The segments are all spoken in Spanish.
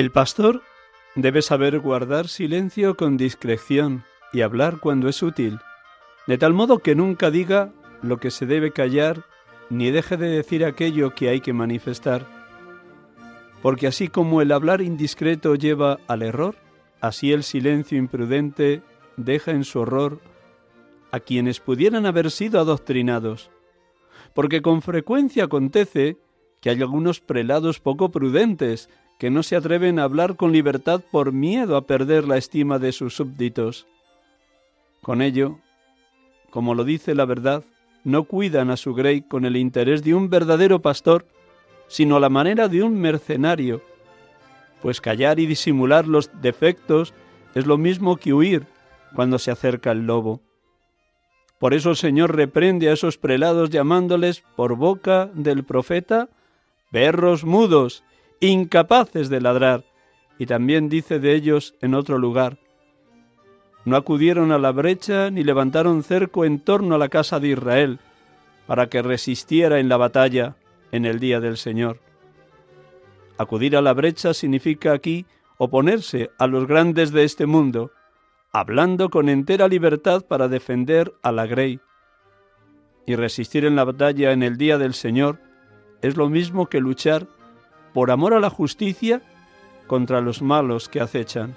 El pastor debe saber guardar silencio con discreción y hablar cuando es útil, de tal modo que nunca diga lo que se debe callar ni deje de decir aquello que hay que manifestar. Porque así como el hablar indiscreto lleva al error, así el silencio imprudente deja en su horror a quienes pudieran haber sido adoctrinados. Porque con frecuencia acontece que hay algunos prelados poco prudentes que no se atreven a hablar con libertad por miedo a perder la estima de sus súbditos. Con ello, como lo dice la verdad, no cuidan a su grey con el interés de un verdadero pastor, sino a la manera de un mercenario, pues callar y disimular los defectos es lo mismo que huir cuando se acerca el lobo. Por eso el Señor reprende a esos prelados llamándoles por boca del profeta perros mudos, incapaces de ladrar, y también dice de ellos en otro lugar, no acudieron a la brecha ni levantaron cerco en torno a la casa de Israel, para que resistiera en la batalla en el día del Señor. Acudir a la brecha significa aquí oponerse a los grandes de este mundo, hablando con entera libertad para defender a la grey. Y resistir en la batalla en el día del Señor es lo mismo que luchar por amor a la justicia contra los malos que acechan.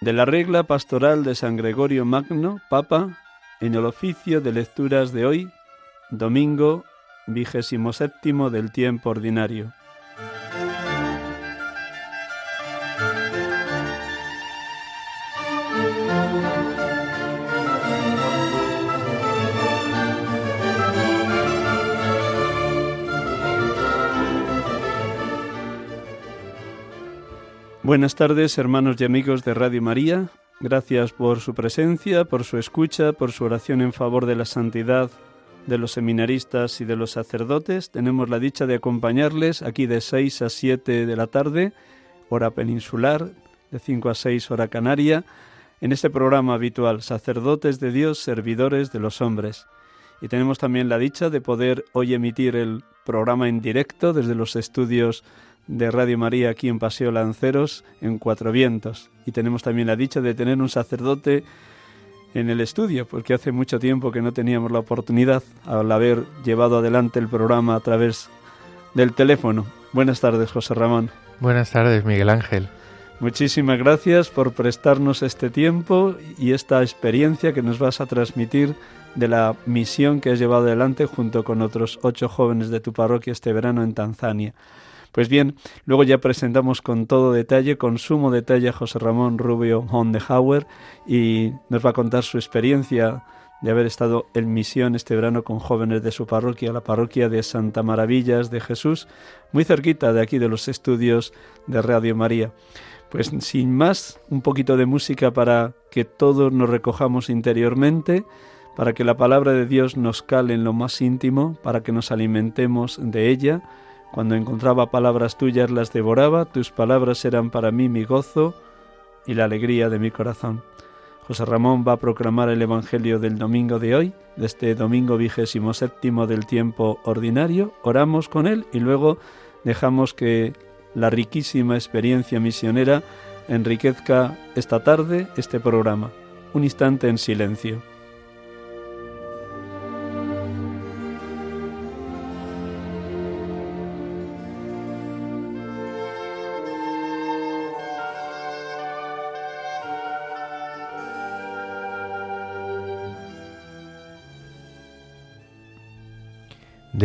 De la regla pastoral de San Gregorio Magno, Papa, en el oficio de lecturas de hoy, domingo vigésimo séptimo del tiempo ordinario. Buenas tardes, hermanos y amigos de Radio María. Gracias por su presencia, por su escucha, por su oración en favor de la santidad de los seminaristas y de los sacerdotes. Tenemos la dicha de acompañarles aquí de 6 a 7 de la tarde, hora peninsular, de 5 a 6 hora canaria, en este programa habitual, Sacerdotes de Dios, Servidores de los Hombres. Y tenemos también la dicha de poder hoy emitir el programa en directo desde los estudios de Radio María aquí en Paseo Lanceros, en Cuatro Vientos. Y tenemos también la dicha de tener un sacerdote en el estudio, porque hace mucho tiempo que no teníamos la oportunidad al haber llevado adelante el programa a través del teléfono. Buenas tardes, José Ramón. Buenas tardes, Miguel Ángel. Muchísimas gracias por prestarnos este tiempo y esta experiencia que nos vas a transmitir de la misión que has llevado adelante junto con otros ocho jóvenes de tu parroquia este verano en Tanzania. Pues bien, luego ya presentamos con todo detalle, con sumo detalle a José Ramón Rubio Hondehauer y nos va a contar su experiencia de haber estado en misión este verano con jóvenes de su parroquia, la parroquia de Santa Maravillas de Jesús, muy cerquita de aquí de los estudios de Radio María. Pues sin más, un poquito de música para que todos nos recojamos interiormente, para que la palabra de Dios nos cale en lo más íntimo, para que nos alimentemos de ella. Cuando encontraba palabras tuyas las devoraba, tus palabras eran para mí mi gozo y la alegría de mi corazón. José Ramón va a proclamar el Evangelio del domingo de hoy, de este domingo vigésimo séptimo del tiempo ordinario. Oramos con él y luego dejamos que la riquísima experiencia misionera enriquezca esta tarde este programa. Un instante en silencio.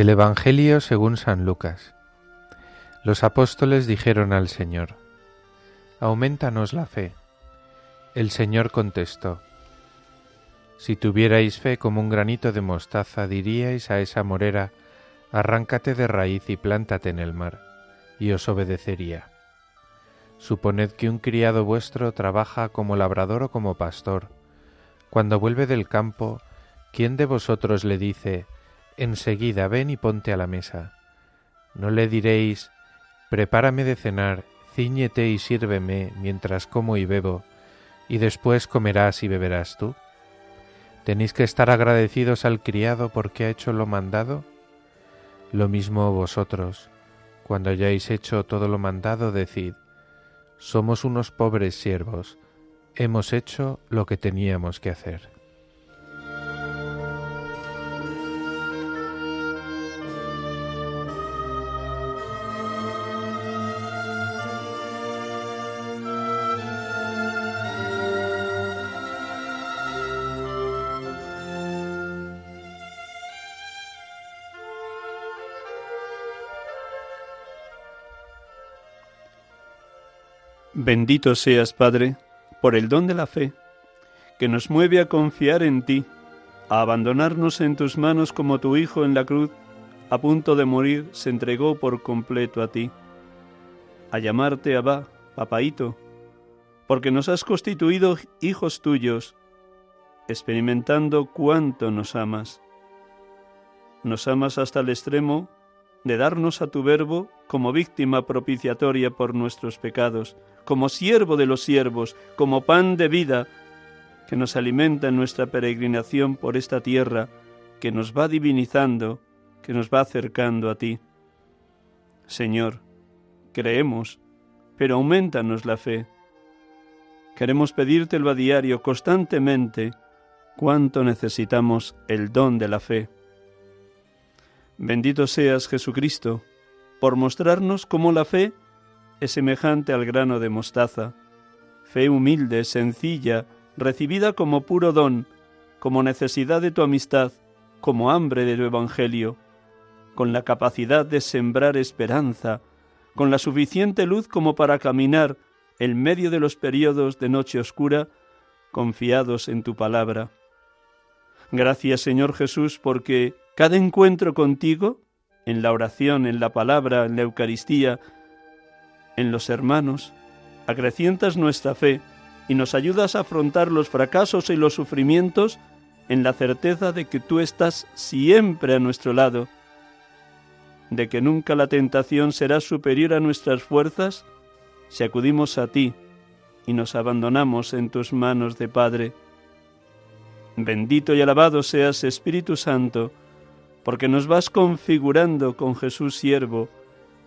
Del Evangelio según San Lucas. Los apóstoles dijeron al Señor, Aumentanos la fe. El Señor contestó, Si tuvierais fe como un granito de mostaza, diríais a esa morera, Arráncate de raíz y plántate en el mar, y os obedecería. Suponed que un criado vuestro trabaja como labrador o como pastor. Cuando vuelve del campo, ¿quién de vosotros le dice, enseguida ven y ponte a la mesa. No le diréis, prepárame de cenar, ciñete y sírveme mientras como y bebo, y después comerás y beberás tú. ¿Tenéis que estar agradecidos al criado porque ha hecho lo mandado? Lo mismo vosotros, cuando hayáis hecho todo lo mandado, decid, somos unos pobres siervos, hemos hecho lo que teníamos que hacer. Bendito seas, Padre, por el don de la fe, que nos mueve a confiar en ti, a abandonarnos en tus manos como tu Hijo en la cruz, a punto de morir, se entregó por completo a ti, a llamarte Abba, papaito, porque nos has constituido hijos tuyos, experimentando cuánto nos amas. Nos amas hasta el extremo de darnos a tu verbo como víctima propiciatoria por nuestros pecados, como siervo de los siervos, como pan de vida que nos alimenta en nuestra peregrinación por esta tierra, que nos va divinizando, que nos va acercando a ti. Señor, creemos, pero aumentanos la fe. Queremos pedírtelo a diario, constantemente, cuánto necesitamos el don de la fe. Bendito seas Jesucristo, por mostrarnos cómo la fe es semejante al grano de mostaza, fe humilde, sencilla, recibida como puro don, como necesidad de tu amistad, como hambre de tu evangelio, con la capacidad de sembrar esperanza, con la suficiente luz como para caminar en medio de los periodos de noche oscura, confiados en tu palabra. Gracias Señor Jesús porque cada encuentro contigo, en la oración, en la palabra, en la Eucaristía, en los hermanos, acrecientas nuestra fe y nos ayudas a afrontar los fracasos y los sufrimientos en la certeza de que tú estás siempre a nuestro lado, de que nunca la tentación será superior a nuestras fuerzas si acudimos a ti y nos abandonamos en tus manos de Padre. Bendito y alabado seas Espíritu Santo, porque nos vas configurando con Jesús siervo,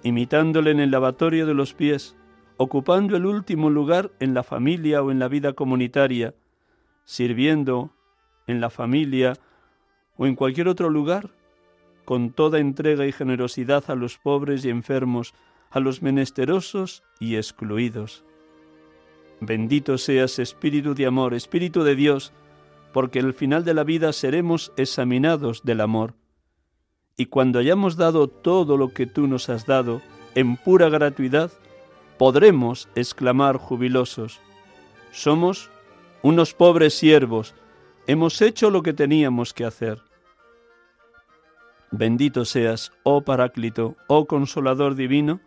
imitándole en el lavatorio de los pies, ocupando el último lugar en la familia o en la vida comunitaria, sirviendo en la familia o en cualquier otro lugar, con toda entrega y generosidad a los pobres y enfermos, a los menesterosos y excluidos. Bendito seas Espíritu de amor, Espíritu de Dios, porque al final de la vida seremos examinados del amor y cuando hayamos dado todo lo que tú nos has dado en pura gratuidad, podremos exclamar jubilosos, somos unos pobres siervos, hemos hecho lo que teníamos que hacer. Bendito seas, oh Paráclito, oh Consolador Divino,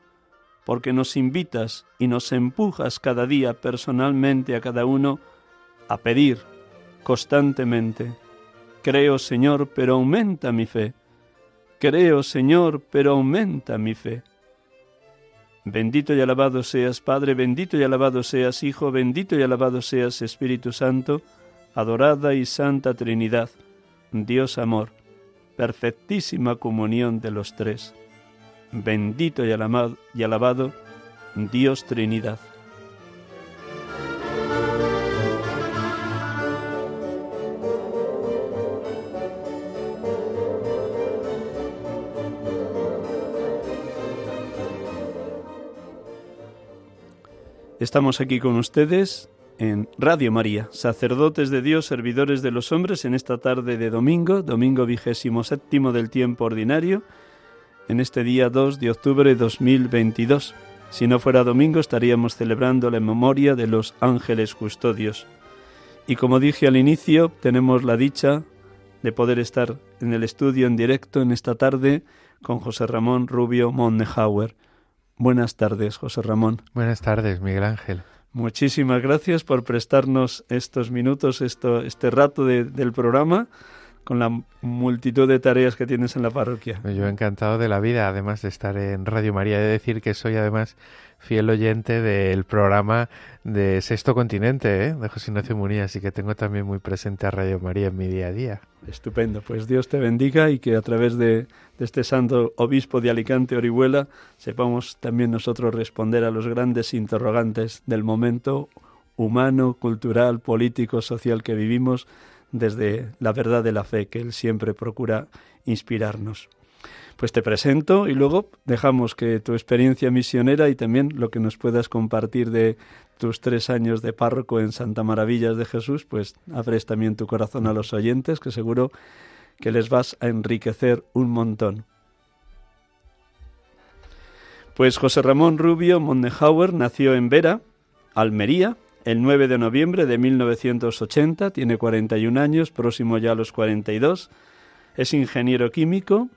porque nos invitas y nos empujas cada día personalmente a cada uno a pedir constantemente. Creo, Señor, pero aumenta mi fe Creo, Señor, pero aumenta mi fe. Bendito y alabado seas, Padre, bendito y alabado seas, Hijo, bendito y alabado seas, Espíritu Santo, adorada y santa Trinidad, Dios amor, perfectísima comunión de los tres. Bendito y alabado, y alabado Dios Trinidad. Estamos aquí con ustedes en Radio María, sacerdotes de Dios, servidores de los hombres, en esta tarde de domingo, domingo vigésimo séptimo del tiempo ordinario, en este día 2 de octubre de 2022. Si no fuera domingo estaríamos celebrando la memoria de los ángeles custodios. Y como dije al inicio, tenemos la dicha de poder estar en el estudio en directo en esta tarde con José Ramón Rubio Monnehauer. Buenas tardes, José Ramón. Buenas tardes, Miguel Ángel. Muchísimas gracias por prestarnos estos minutos, esto, este rato del programa con la multitud de tareas que tienes en la parroquia. Yo he encantado de la vida, además de estar en Radio María, de decir que soy además fiel oyente del programa de Sexto Continente, ¿eh? de José Ignacio Munía, así que tengo también muy presente a Radio María en mi día a día. Estupendo, pues Dios te bendiga y que a través de, de este santo obispo de Alicante, Orihuela, sepamos también nosotros responder a los grandes interrogantes del momento humano, cultural, político, social que vivimos desde la verdad de la fe que Él siempre procura inspirarnos. Pues te presento y luego dejamos que tu experiencia misionera y también lo que nos puedas compartir de tus tres años de párroco en Santa Maravillas de Jesús, pues abres también tu corazón a los oyentes, que seguro que les vas a enriquecer un montón. Pues José Ramón Rubio Mondenhauer nació en Vera, Almería, el 9 de noviembre de 1980, tiene 41 años, próximo ya a los 42, es ingeniero químico,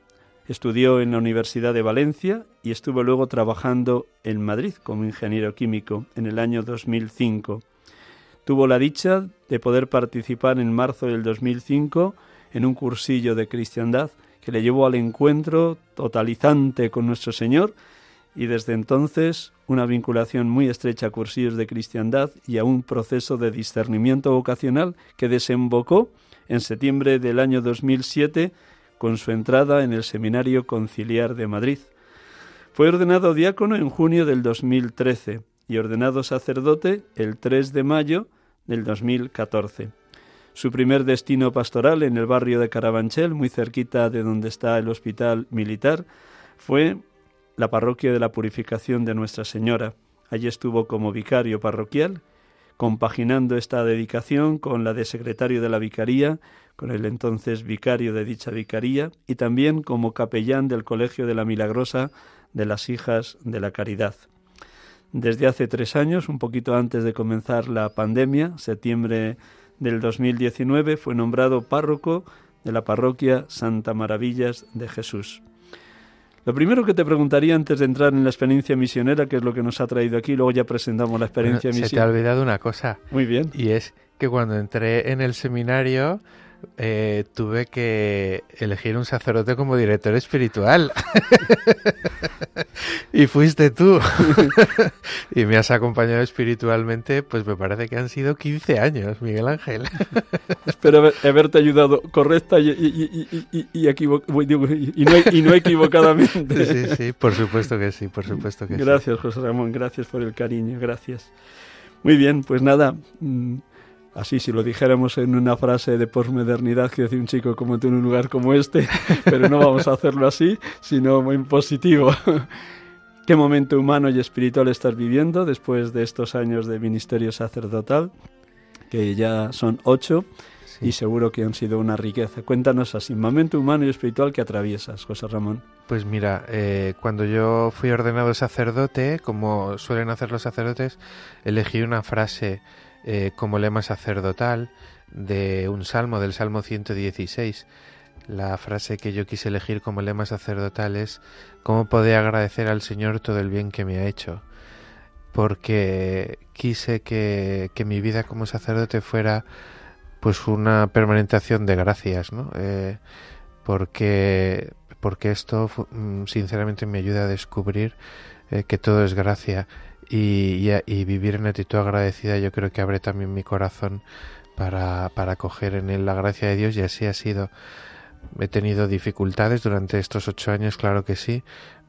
estudió en la Universidad de Valencia y estuvo luego trabajando en Madrid como ingeniero químico en el año 2005. Tuvo la dicha de poder participar en marzo del 2005 en un cursillo de cristiandad que le llevó al encuentro totalizante con nuestro Señor y desde entonces una vinculación muy estrecha a cursillos de cristiandad y a un proceso de discernimiento vocacional que desembocó en septiembre del año 2007 con su entrada en el Seminario Conciliar de Madrid. Fue ordenado diácono en junio del 2013 y ordenado sacerdote el 3 de mayo del 2014. Su primer destino pastoral en el barrio de Carabanchel, muy cerquita de donde está el hospital militar, fue la parroquia de la Purificación de Nuestra Señora. Allí estuvo como vicario parroquial, compaginando esta dedicación con la de secretario de la vicaría, con el entonces vicario de dicha vicaría, y también como capellán del Colegio de la Milagrosa de las Hijas de la Caridad. Desde hace tres años, un poquito antes de comenzar la pandemia, septiembre del 2019, fue nombrado párroco de la parroquia Santa Maravillas de Jesús. Lo primero que te preguntaría antes de entrar en la experiencia misionera, que es lo que nos ha traído aquí, luego ya presentamos la experiencia misionera. Se te ha olvidado una cosa. Muy bien. Y es que cuando entré en el seminario eh, tuve que elegir un sacerdote como director espiritual. y fuiste tú. y me has acompañado espiritualmente, pues me parece que han sido 15 años, Miguel Ángel. Espero haberte ayudado correcta y, y, y, y no, equivocadamente. sí, sí, por supuesto que sí, por supuesto que gracias, sí. Gracias, José Ramón, gracias por el cariño, gracias. Muy bien, pues nada, mm, Así, si lo dijéramos en una frase de posmodernidad que decía un chico como tú en un lugar como este, pero no vamos a hacerlo así, sino muy positivo. ¿Qué momento humano y espiritual estás viviendo después de estos años de ministerio sacerdotal? Que ya son ocho y seguro que han sido una riqueza. Cuéntanos así, momento humano y espiritual que atraviesas, José Ramón. Pues mira, eh, cuando yo fui ordenado sacerdote, como suelen hacer los sacerdotes, elegí una frase eh, como lema sacerdotal de un salmo, del Salmo 116. La frase que yo quise elegir como lema sacerdotal es ¿Cómo puedo agradecer al Señor todo el bien que me ha hecho? Porque quise que, que mi vida como sacerdote fuera pues una permanentación de gracias, ¿no? Eh, porque, porque esto mm, sinceramente me ayuda a descubrir eh, que todo es gracia y, y, vivir en actitud agradecida yo creo que abre también mi corazón para, para acoger en él la gracia de Dios y así ha sido. He tenido dificultades durante estos ocho años, claro que sí,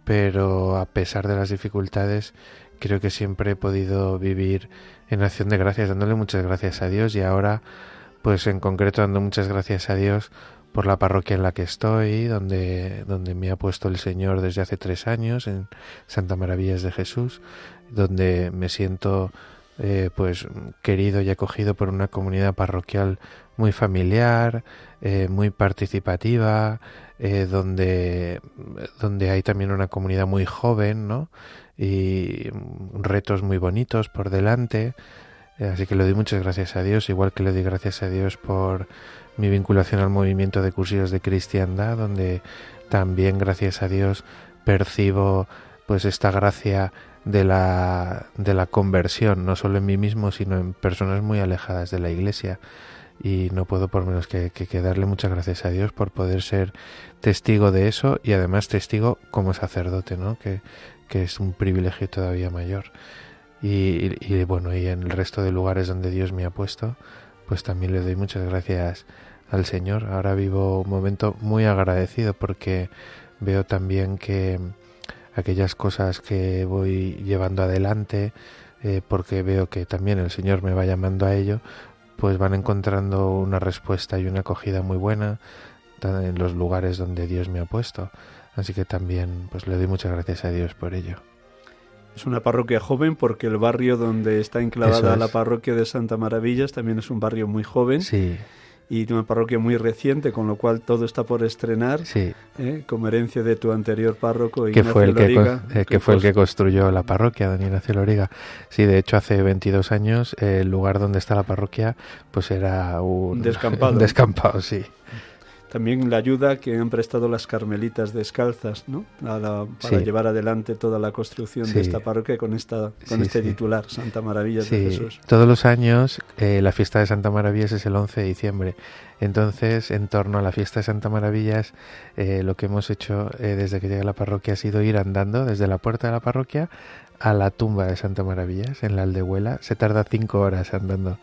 pero a pesar de las dificultades creo que siempre he podido vivir en acción de gracias, dándole muchas gracias a Dios y ahora, pues en concreto dando muchas gracias a Dios por la parroquia en la que estoy, donde, donde me ha puesto el Señor desde hace tres años, en Santa Maravillas de Jesús, donde me siento eh, pues querido y acogido por una comunidad parroquial muy familiar, eh, muy participativa, eh, donde, donde hay también una comunidad muy joven, ¿no? Y retos muy bonitos por delante. Así que le doy muchas gracias a Dios, igual que le doy gracias a Dios por mi vinculación al movimiento de cursillos de cristiandad, donde también, gracias a Dios, percibo pues esta gracia de la, de la conversión, no solo en mí mismo, sino en personas muy alejadas de la iglesia. Y no puedo por menos que, que, darle muchas gracias a Dios por poder ser testigo de eso y además testigo como sacerdote, ¿no? Que, que es un privilegio todavía mayor. Y, y, bueno, y en el resto de lugares donde Dios me ha puesto, pues también le doy muchas gracias al Señor. Ahora vivo un momento muy agradecido porque veo también que aquellas cosas que voy llevando adelante, eh, porque veo que también el Señor me va llamando a ello, pues van encontrando una respuesta y una acogida muy buena en los lugares donde Dios me ha puesto. Así que también pues le doy muchas gracias a Dios por ello. Es una parroquia joven porque el barrio donde está enclavada la parroquia de Santa Maravillas también es un barrio muy joven. Sí y una parroquia muy reciente, con lo cual todo está por estrenar, sí. ¿eh? como herencia de tu anterior párroco, que fue el que, eh, que, fue el que construyó la parroquia, Daniel Ignacio Loriga. Sí, de hecho hace 22 años el lugar donde está la parroquia pues era un descampado. un descampado, sí. También la ayuda que han prestado las carmelitas descalzas, ¿no? para llevar adelante toda la construcción de esta parroquia con esta con este titular, Santa Maravillas de Jesús. Todos los años eh, la fiesta de Santa Maravillas es el 11 de diciembre. Entonces, en torno a la fiesta de Santa Maravillas, eh, lo que hemos hecho eh, desde que llegué a la parroquia ha sido ir andando desde la puerta de la parroquia a la tumba de Santa Maravillas en la aldehuela. Se tarda cinco horas andando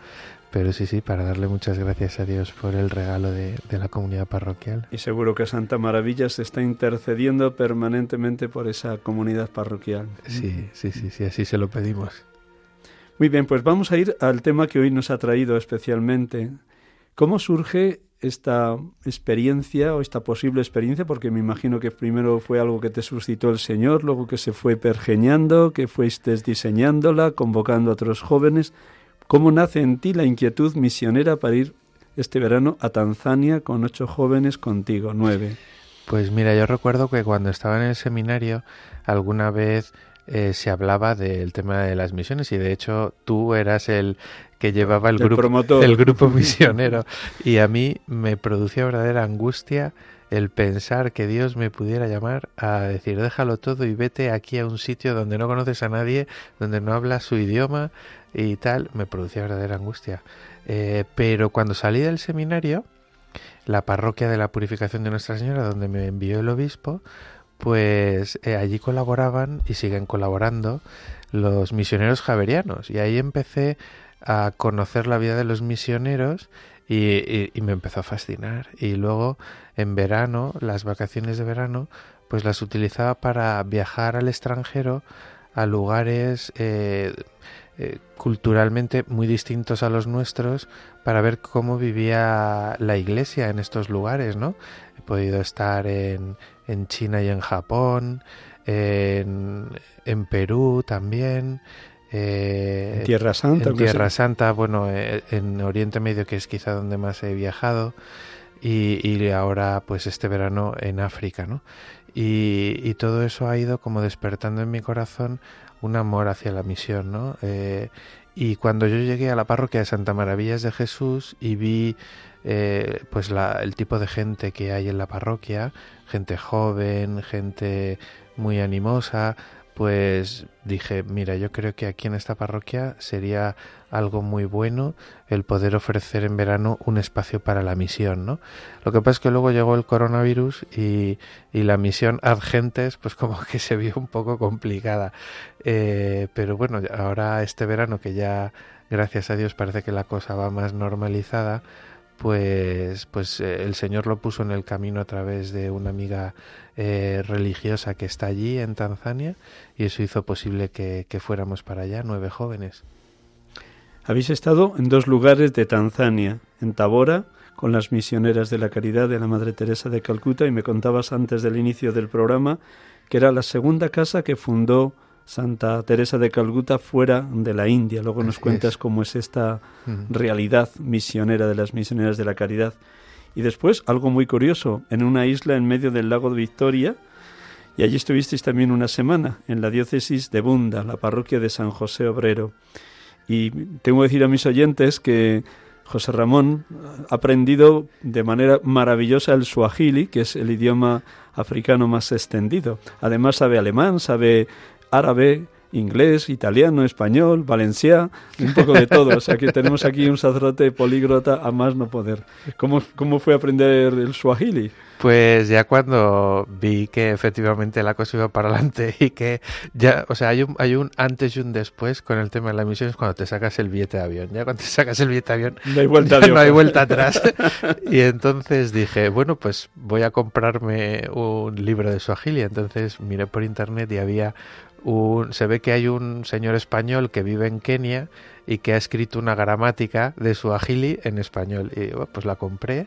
pero sí, sí, para darle muchas gracias a Dios por el regalo de, la comunidad parroquial. Y seguro que Santa Maravilla se está intercediendo permanentemente por esa comunidad parroquial. Sí, sí, sí, sí, así se lo pedimos. Muy bien, pues vamos a ir al tema que hoy nos ha traído especialmente. ¿Cómo surge esta experiencia o esta posible experiencia? Porque me imagino que primero fue algo que te suscitó el Señor, luego que se fue pergeñando, que fuiste diseñándola, convocando a otros jóvenes. ¿Cómo nace en ti la inquietud misionera para ir este verano a Tanzania con ocho jóvenes contigo, nueve? Pues mira, yo recuerdo que cuando estaba en el seminario alguna vez eh, se hablaba del tema de las misiones y de hecho tú eras el que llevaba el, grupo, el grupo misionero. Y a mí me producía verdadera angustia el pensar que Dios me pudiera llamar a decir déjalo todo y vete aquí a un sitio donde no conoces a nadie, donde no hablas su idioma y tal, me producía verdadera angustia. Eh, pero cuando salí del seminario, la parroquia de la Purificación de Nuestra Señora, donde me envió el obispo, pues eh, allí colaboraban y siguen colaborando los misioneros javerianos. Y ahí empecé a conocer la vida de los misioneros y, me empezó a fascinar. Y luego en verano, las vacaciones de verano, pues las utilizaba para viajar al extranjero a lugares eh, eh, culturalmente muy distintos a los nuestros para ver cómo vivía la iglesia en estos lugares, ¿no? He podido estar en, en China y en Japón, en, en Perú también, eh, en Tierra Santa. En Tierra Santa, bueno, eh, en Oriente Medio, que es quizá donde más he viajado, y, y ahora, pues este verano en África, ¿no? Y, y, todo eso ha ido como despertando en mi corazón un amor hacia la misión, ¿no? Eh, y cuando yo llegué a la parroquia de Santa Maravillas de Jesús y vi eh, pues la, el tipo de gente que hay en la parroquia, gente joven, gente muy animosa, pues dije, mira, yo creo que aquí en esta parroquia sería algo muy bueno el poder ofrecer en verano un espacio para la misión, ¿no? Lo que pasa es que luego llegó el coronavirus y, y la misión ad gentes, pues como que se vio un poco complicada. Eh, pero bueno, ahora este verano que ya gracias a Dios parece que la cosa va más normalizada, pues, pues eh, el Señor lo puso en el camino a través de una amiga eh, religiosa que está allí en Tanzania y eso hizo posible que, que fuéramos para allá, nueve jóvenes. Habéis estado en dos lugares de Tanzania, en Tabora, con las misioneras de la caridad de la Madre Teresa de Calcuta, y me contabas antes del inicio del programa que era la segunda casa que fundó Santa Teresa de Calcuta fuera de la India. Luego nos cuentas cómo es esta realidad misionera de las misioneras de la caridad. Y después, algo muy curioso, en una isla en medio del lago de Victoria, y allí estuvisteis también una semana, en la diócesis de Bunda, la parroquia de San José Obrero. Y tengo que decir a mis oyentes que José Ramón ha aprendido de manera maravillosa el suajili, que es el idioma africano más extendido. Además sabe alemán, sabe árabe, inglés, italiano, español, valenciano, un poco de todo. O sea que tenemos aquí un sacerdote políglota a más no poder. ¿Cómo, cómo fue aprender el swahili? Pues ya cuando vi que efectivamente la cosa iba para adelante y que ya, o sea, hay un, hay un antes y un después con el tema de la misión es cuando te sacas el billete de avión. Ya cuando te sacas el billete de avión no hay vuelta, no hay vuelta atrás. y entonces dije, bueno, pues voy a comprarme un libro de Swahili. Entonces miré por internet y había se ve que hay un señor español que vive en Kenia y que ha escrito una gramática de su agili en español. Y pues la compré,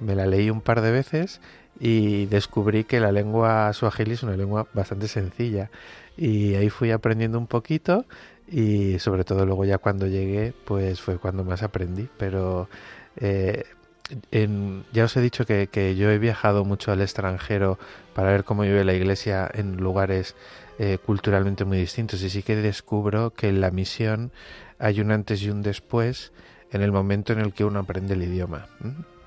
me la leí un par de veces y descubrí que la lengua suajili es una lengua bastante sencilla. Y ahí fui aprendiendo un poquito y sobre todo luego ya cuando llegué pues fue cuando más aprendí. Pero eh, ya os he dicho que, que yo he viajado mucho al extranjero para ver cómo vive la iglesia en lugares eh, culturalmente muy distintos. Y sí que descubro que en la misión hay un antes y un después en el momento en el que uno aprende el idioma,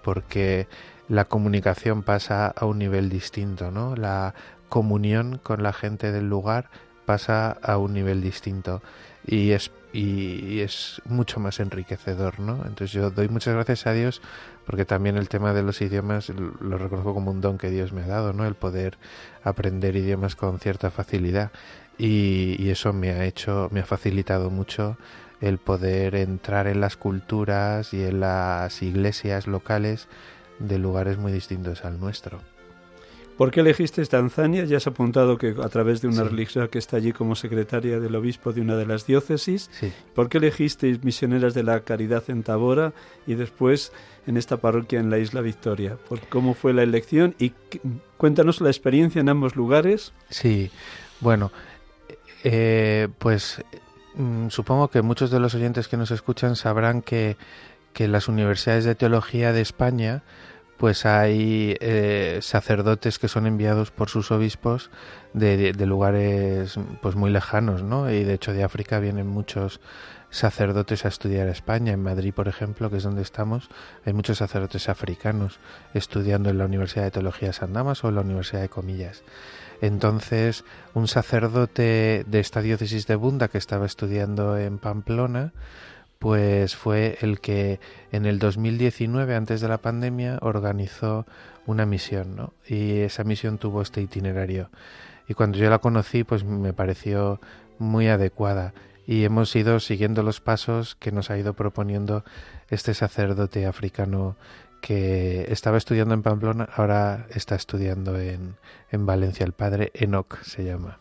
porque la comunicación pasa a un nivel distinto, ¿no? La comunión con la gente del lugar pasa a un nivel distinto y es y es mucho más enriquecedor, ¿no? Entonces yo doy muchas gracias a Dios porque también el tema de los idiomas lo reconozco como un don que Dios me ha dado, ¿no? El poder aprender idiomas con cierta facilidad y, eso me ha hecho, me ha facilitado mucho el poder entrar en las culturas y en las iglesias locales de lugares muy distintos al nuestro. ¿Por qué elegiste Tanzania? Ya has apuntado que a través de una religiosa que está allí como secretaria del obispo de una de las diócesis. ¿Por qué elegiste misioneras de la caridad en Tabora y después en esta parroquia en la isla Victoria? ¿Por ¿Cómo fue la elección? Y cuéntanos la experiencia en ambos lugares. Sí, bueno, eh, pues mm, supongo que muchos de los oyentes que nos escuchan sabrán que, que las universidades de teología de España pues hay eh, sacerdotes que son enviados por sus obispos de, lugares pues muy lejanos, ¿no? Y de hecho de África vienen muchos sacerdotes a estudiar a España. En Madrid, por ejemplo, que es donde estamos, hay muchos sacerdotes africanos estudiando en la Universidad de Teología de San Damas o en la Universidad de Comillas. Entonces, un sacerdote de esta diócesis de Bunda que estaba estudiando en Pamplona, pues fue el que en el 2019, antes de la pandemia, organizó una misión, ¿no? Y esa misión tuvo este itinerario. Y cuando yo la conocí, pues me pareció muy adecuada. Y hemos ido siguiendo los pasos que nos ha ido proponiendo este sacerdote africano que estaba estudiando en Pamplona, ahora está estudiando en, en Valencia. El padre Enoch se llama.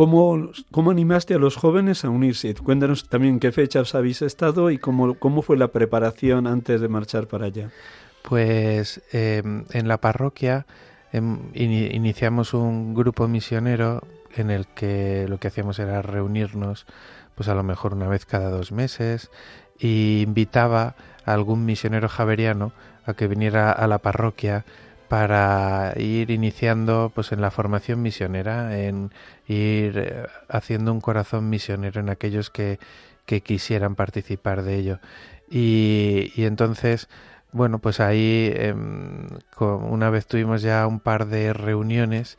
¿Cómo, ¿Cómo, animaste a los jóvenes a unirse? Cuéntanos también qué fechas habéis estado y cómo, cómo fue la preparación antes de marchar para allá. Pues em, en la parroquia em, iniciamos un grupo misionero en el que lo que hacíamos era reunirnos pues a lo mejor una vez cada dos meses y invitaba a algún misionero javeriano a que viniera a la parroquia para ir iniciando pues en la formación misionera, en ir eh, haciendo un corazón misionero en aquellos que, que quisieran participar de ello. Y, y entonces, bueno, pues ahí em, una vez tuvimos ya un par de reuniones,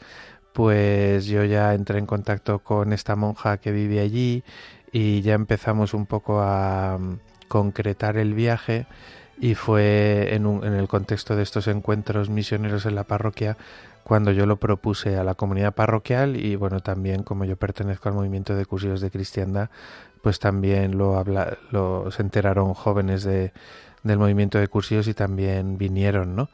pues yo ya entré en contacto con esta monja que vive allí y ya empezamos un poco a mm, concretar el viaje y fue en, un, en el contexto de estos encuentros misioneros en la parroquia cuando yo lo propuse a la comunidad parroquial y bueno también como yo pertenezco al movimiento de cursillos de cristiandad pues también lo habla, lo se enteraron jóvenes de, del movimiento de cursillos y también vinieron, ¿no?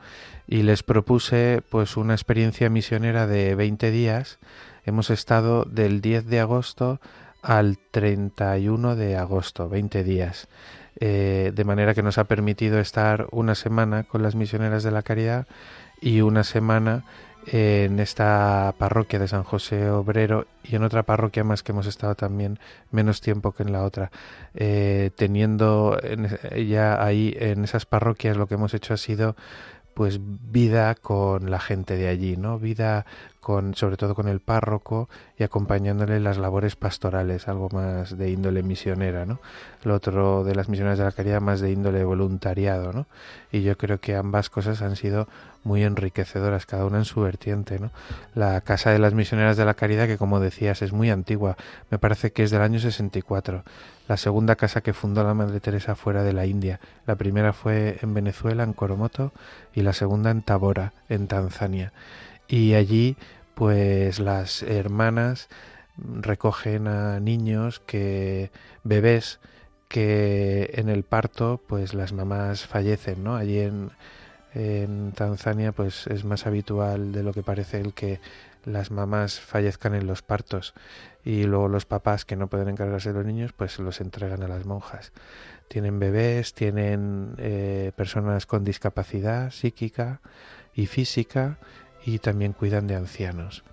Y les propuse pues una experiencia misionera de 20 días. Hemos estado del 10 de agosto al 31 de agosto, 20 días. Eh, de manera que nos ha permitido estar una semana con las misioneras de la caridad y una semana en esta parroquia de San José Obrero y en otra parroquia más que hemos estado también menos tiempo que en la otra. Eh, teniendo ya ahí en esas parroquias lo que hemos hecho ha sido pues vida con la gente de allí, ¿no? Vida con sobre todo con el párroco y acompañándole las labores pastorales, algo más de índole misionera, ¿no? Lo otro de las misiones de la caridad más de índole voluntariado, ¿no? Y yo creo que ambas cosas han sido muy enriquecedoras, cada una en su vertiente. ¿no? La Casa de las Misioneras de la Caridad, que como decías es muy antigua, me parece que es del año 64, la segunda casa que fundó la Madre Teresa fuera de la India. La primera fue en Venezuela, en Coromoto, y la segunda en Tabora, en Tanzania. Y allí, pues las hermanas recogen a niños que bebés que en el parto pues las mamás fallecen, ¿no? Allí en en Tanzania pues es más habitual de lo que parece el que las mamás fallezcan en los partos y luego los papás que no pueden encargarse de los niños pues los entregan a las monjas. Tienen bebés, tienen eh, personas con discapacidad psíquica y física y también cuidan de ancianos.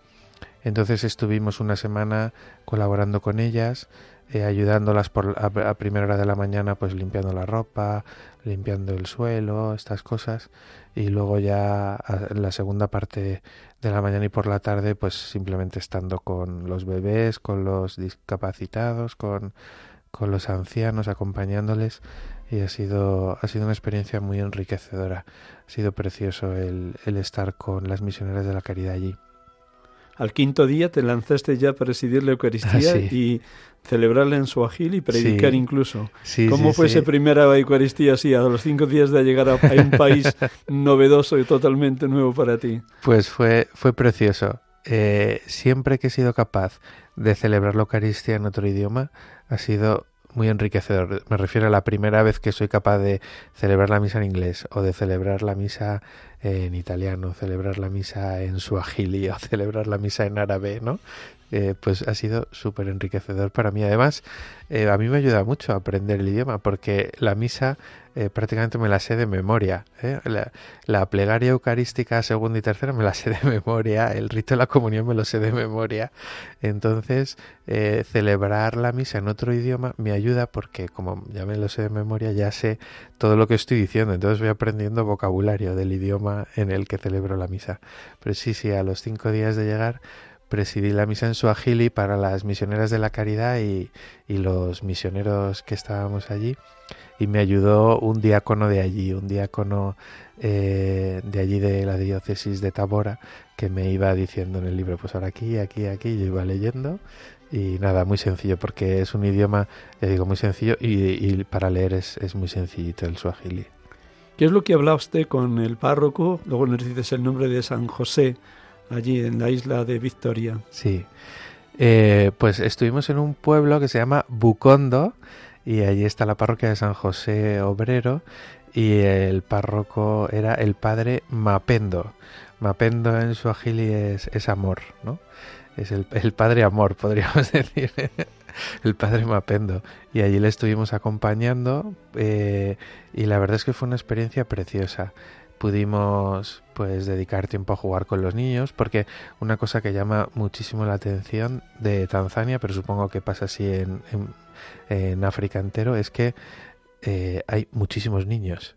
Entonces estuvimos una semana colaborando con ellas, eh, ayudándolas por, a, primera hora de la mañana pues limpiando la ropa, limpiando el suelo, estas cosas, y luego ya en la segunda parte de la mañana y por la tarde, pues simplemente estando con los bebés, con los discapacitados, con, con los ancianos, acompañándoles, y ha sido, ha sido una experiencia muy enriquecedora. Ha sido precioso el, el estar con las misioneras de la caridad allí. Al quinto día te lanzaste ya a presidir la Eucaristía ah, y celebrarla en su agil y predicar incluso. ¿Cómo fue esa primera Eucaristía así, a los cinco días de llegar a, un país novedoso y totalmente nuevo para ti? Pues fue, fue precioso. Eh, siempre que he sido capaz de celebrar la Eucaristía en otro idioma, ha sido muy enriquecedor. Me refiero a la primera vez que soy capaz de celebrar la misa en inglés o de celebrar la misa en italiano, celebrar la misa en suajili o celebrar la misa en árabe, ¿no? Eh, pues ha sido súper enriquecedor para mí. Además, eh, a mí me ayuda mucho a aprender el idioma porque la misa eh, prácticamente me la sé de memoria. La, plegaria eucarística segunda y tercera me la sé de memoria, el rito de la comunión me lo sé de memoria. Entonces, celebrar la misa en otro idioma me ayuda porque como ya me lo sé de memoria, ya sé todo lo que estoy diciendo. Entonces voy aprendiendo vocabulario del idioma en el que celebro la misa. Pero sí, sí, a los cinco días de llegar presidí la misa en Suajili para las misioneras de la caridad y, los misioneros que estábamos allí y me ayudó un diácono de allí, un diácono eh, de allí de la diócesis de Tabora que me iba diciendo en el libro, pues ahora aquí, aquí, aquí, yo iba leyendo y nada, muy sencillo porque es un idioma, digo, muy sencillo y, para leer es, es, muy sencillito el suajili. ¿Qué es lo que habla usted con el párroco? Luego le dices el nombre de San José allí en la isla de Victoria. Sí. Eh, pues estuvimos en un pueblo que se llama Bucondo y allí está la parroquia de San José Obrero y el párroco era el padre Mapendo. Mapendo en su agili es, amor, ¿no? Es el, el, padre amor, podríamos decir. el padre Mapendo. Y allí le estuvimos acompañando eh, y la verdad es que fue una experiencia preciosa pudimos pues dedicar tiempo a jugar con los niños porque una cosa que llama muchísimo la atención de Tanzania pero supongo que pasa así en, en, África entero es que eh, hay muchísimos niños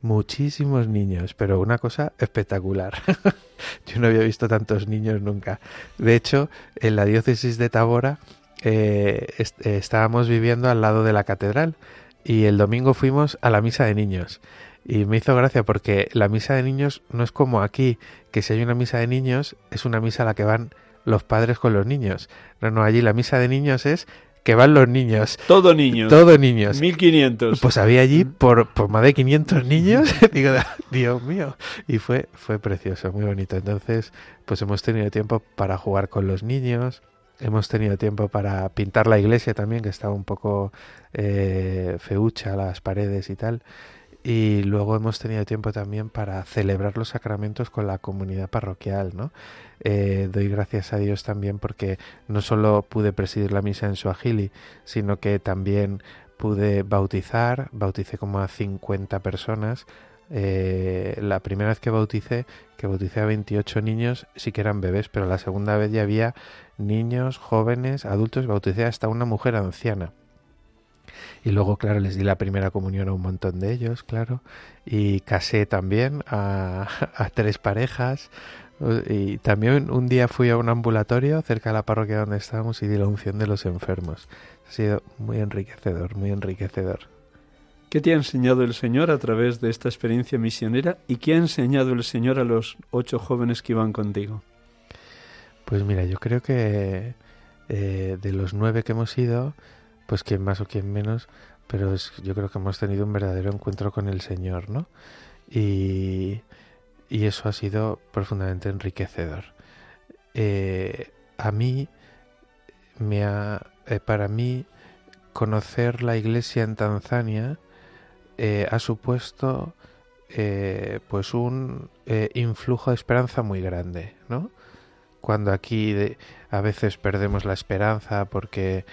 muchísimos niños pero una cosa espectacular. Yo no había visto tantos niños nunca. De hecho en la diócesis de Tabora eh, estábamos viviendo al lado de la catedral y el domingo fuimos a la misa de niños y me hizo gracia porque la misa de niños no es como aquí, que si hay una misa de niños es una misa a la que van los padres con los niños. No, no, allí la misa de niños es que van los niños. Todo niños. Todo niños. 1500. Pues había allí por, por más de 500 niños. Digo, Dios mío. Y fue, fue precioso, muy bonito. Entonces, pues hemos tenido tiempo para jugar con los niños. Hemos tenido tiempo para pintar la iglesia también, que estaba un poco eh, feucha, las paredes y tal. Y luego hemos tenido tiempo también para celebrar los sacramentos con la comunidad parroquial, ¿no? Eh, doy gracias a Dios también porque no solo pude presidir la misa en Suajili, sino que también pude bautizar, bauticé como a 50 personas. Eh, la primera vez que bauticé, que bauticé a 28 niños, sí que eran bebés, pero la segunda vez ya había niños, jóvenes, adultos, bauticé hasta una mujer anciana. Y luego, claro, les di la primera comunión a un montón de ellos, claro. Y casé también a, a tres parejas. Y también un día fui a un ambulatorio cerca de la parroquia donde estábamos y di la unción de los enfermos. Ha sido muy enriquecedor, muy enriquecedor. ¿Qué te ha enseñado el Señor a través de esta experiencia misionera y qué ha enseñado el Señor a los ocho jóvenes que iban contigo? Pues mira, yo creo que eh, de los nueve que hemos ido, pues quien más o quien menos, pero yo creo que hemos tenido un verdadero encuentro con el Señor, ¿no? Y, y eso ha sido profundamente enriquecedor. Eh, a mí, me ha, eh, para mí, conocer la iglesia en Tanzania eh, ha supuesto pues un influjo de esperanza muy grande, ¿no? Cuando aquí a veces perdemos la esperanza porque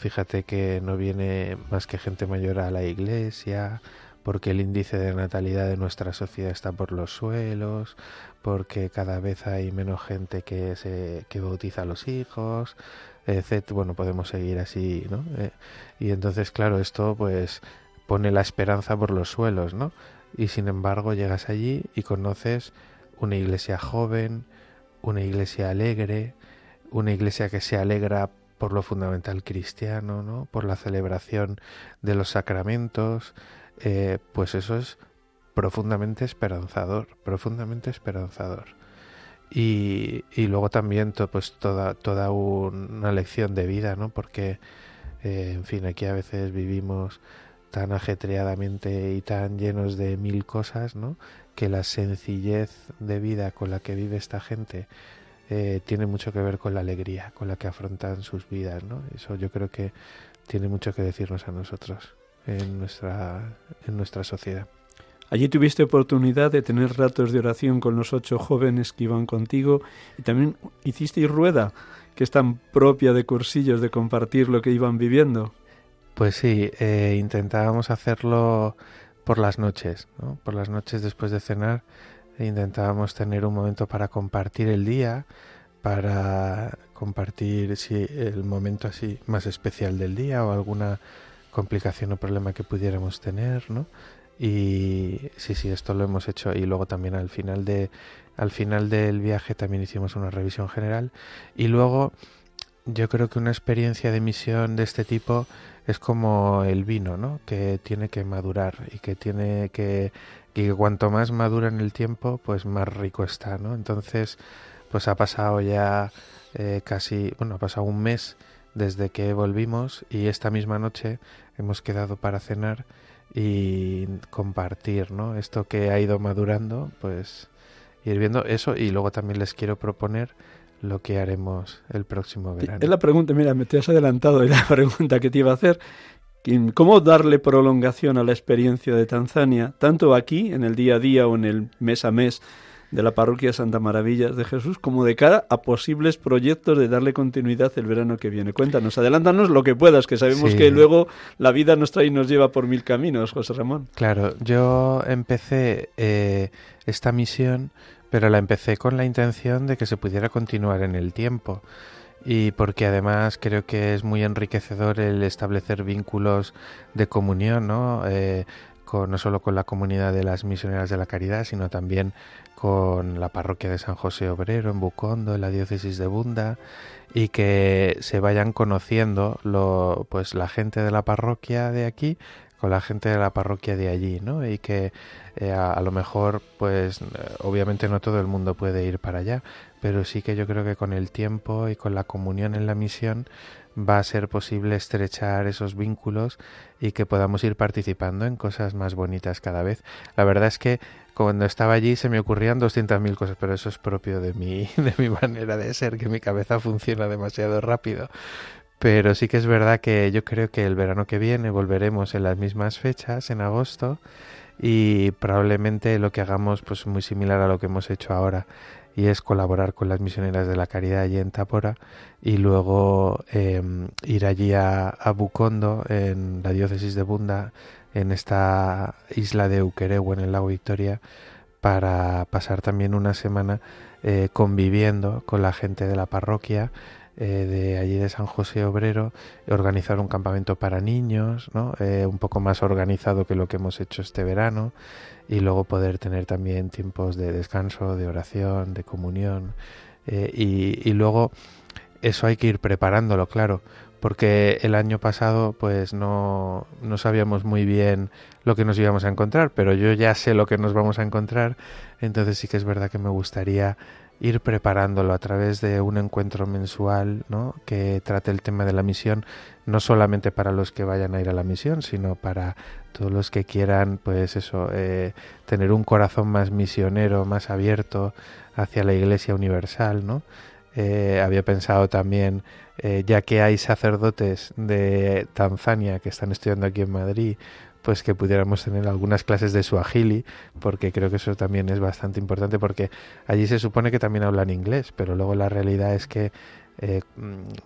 fíjate que no viene más que gente mayor a la iglesia, porque el índice de natalidad de nuestra sociedad está por los suelos, porque cada vez hay menos gente que se que bautiza a los hijos, etc. Bueno, podemos seguir así, ¿no? Eh, y entonces, claro, esto pues pone la esperanza por los suelos, ¿no? Y sin embargo llegas allí y conoces una iglesia joven, una iglesia alegre, una iglesia que se alegra por lo fundamental cristiano, ¿no? Por la celebración de los sacramentos, eh, pues eso es profundamente esperanzador, profundamente esperanzador. Y, y luego también pues toda, toda una lección de vida, ¿no? Porque, eh, en fin, aquí a veces vivimos tan ajetreadamente y tan llenos de mil cosas, ¿no? Que la sencillez de vida con la que vive esta gente eh, tiene mucho que ver con la alegría con la que afrontan sus vidas, ¿no? Eso yo creo que tiene mucho que decirnos a nosotros en nuestra, en nuestra sociedad. Allí tuviste oportunidad de tener ratos de oración con los ocho jóvenes que iban contigo y también hiciste rueda, que es tan propia de cursillos de compartir lo que iban viviendo. Pues sí, eh, intentábamos hacerlo por las noches, ¿no? por las noches después de cenar, intentábamos tener un momento para compartir el día, para compartir si el momento así más especial del día o alguna complicación o problema que pudiéramos tener, ¿no? Y sí, sí, esto lo hemos hecho y luego también al final de al final del viaje también hicimos una revisión general y luego yo creo que una experiencia de misión de este tipo es como el vino, ¿no? Que tiene que madurar y que tiene que que cuanto más madura en el tiempo, pues más rico está, ¿no? Entonces, pues ha pasado ya eh, casi, bueno, ha pasado un mes desde que volvimos y esta misma noche hemos quedado para cenar y compartir, ¿no? Esto que ha ido madurando, pues ir viendo eso y luego también les quiero proponer lo que haremos el próximo verano. Es la pregunta, mira, me te has adelantado, es la pregunta que te iba a hacer. ¿Cómo darle prolongación a la experiencia de Tanzania, tanto aquí, en el día a día o en el mes a mes, de la parroquia Santa Maravillas de Jesús como de cara a posibles proyectos de darle continuidad el verano que viene. Cuéntanos, adelántanos lo que puedas, que sabemos que luego la vida nos trae y nos lleva por mil caminos, José Ramón. Claro, yo empecé eh, esta misión, pero la empecé con la intención de que se pudiera continuar en el tiempo y porque además creo que es muy enriquecedor el establecer vínculos de comunión, ¿no? Eh, no solo con la comunidad de las misioneras de la caridad, sino también con la parroquia de San José Obrero en Bucondo, en la diócesis de Bunda, y que se vayan conociendo lo, pues la gente de la parroquia de aquí con la gente de la parroquia de allí, ¿no? Y que eh, a, lo mejor, pues, obviamente no todo el mundo puede ir para allá, pero sí que yo creo que con el tiempo y con la comunión en la misión va a ser posible estrechar esos vínculos y que podamos ir participando en cosas más bonitas cada vez. La verdad es que cuando estaba allí se me ocurrían 200.000 cosas, pero eso es propio de mi, de mi manera de ser, que mi cabeza funciona demasiado rápido. Pero sí que es verdad que yo creo que el verano que viene volveremos en las mismas fechas, en agosto, y probablemente lo que hagamos pues muy similar a lo que hemos hecho ahora y es colaborar con las misioneras de la caridad allí en Tápora y luego em, ir allí a, a, Bucondo en la diócesis de Bunda en esta isla de Uquerehue en el lago Victoria para pasar también una semana eh, conviviendo con la gente de la parroquia eh, de allí de San José Obrero, organizar un campamento para niños, ¿no? Eh, un poco más organizado que lo que hemos hecho este verano, y luego poder tener también tiempos de descanso, de oración, de comunión, y, y luego eso hay que ir preparándolo, claro, porque el año pasado pues no, no, sabíamos muy bien lo que nos íbamos a encontrar, pero yo ya sé lo que nos vamos a encontrar, entonces sí que es verdad que me gustaría ir preparándolo a través de un encuentro mensual ¿no? que trate el tema de la misión, no solamente para los que vayan a ir a la misión, sino para todos los que quieran, pues eso, eh, tener un corazón más misionero, más abierto hacia la Iglesia Universal, ¿no? Eh, había pensado también, eh, ya que hay sacerdotes de Tanzania que están estudiando aquí en Madrid, pues que pudiéramos tener algunas clases de suajili, porque creo que eso también es bastante importante, porque allí se supone que también hablan inglés, pero luego la realidad es que eh,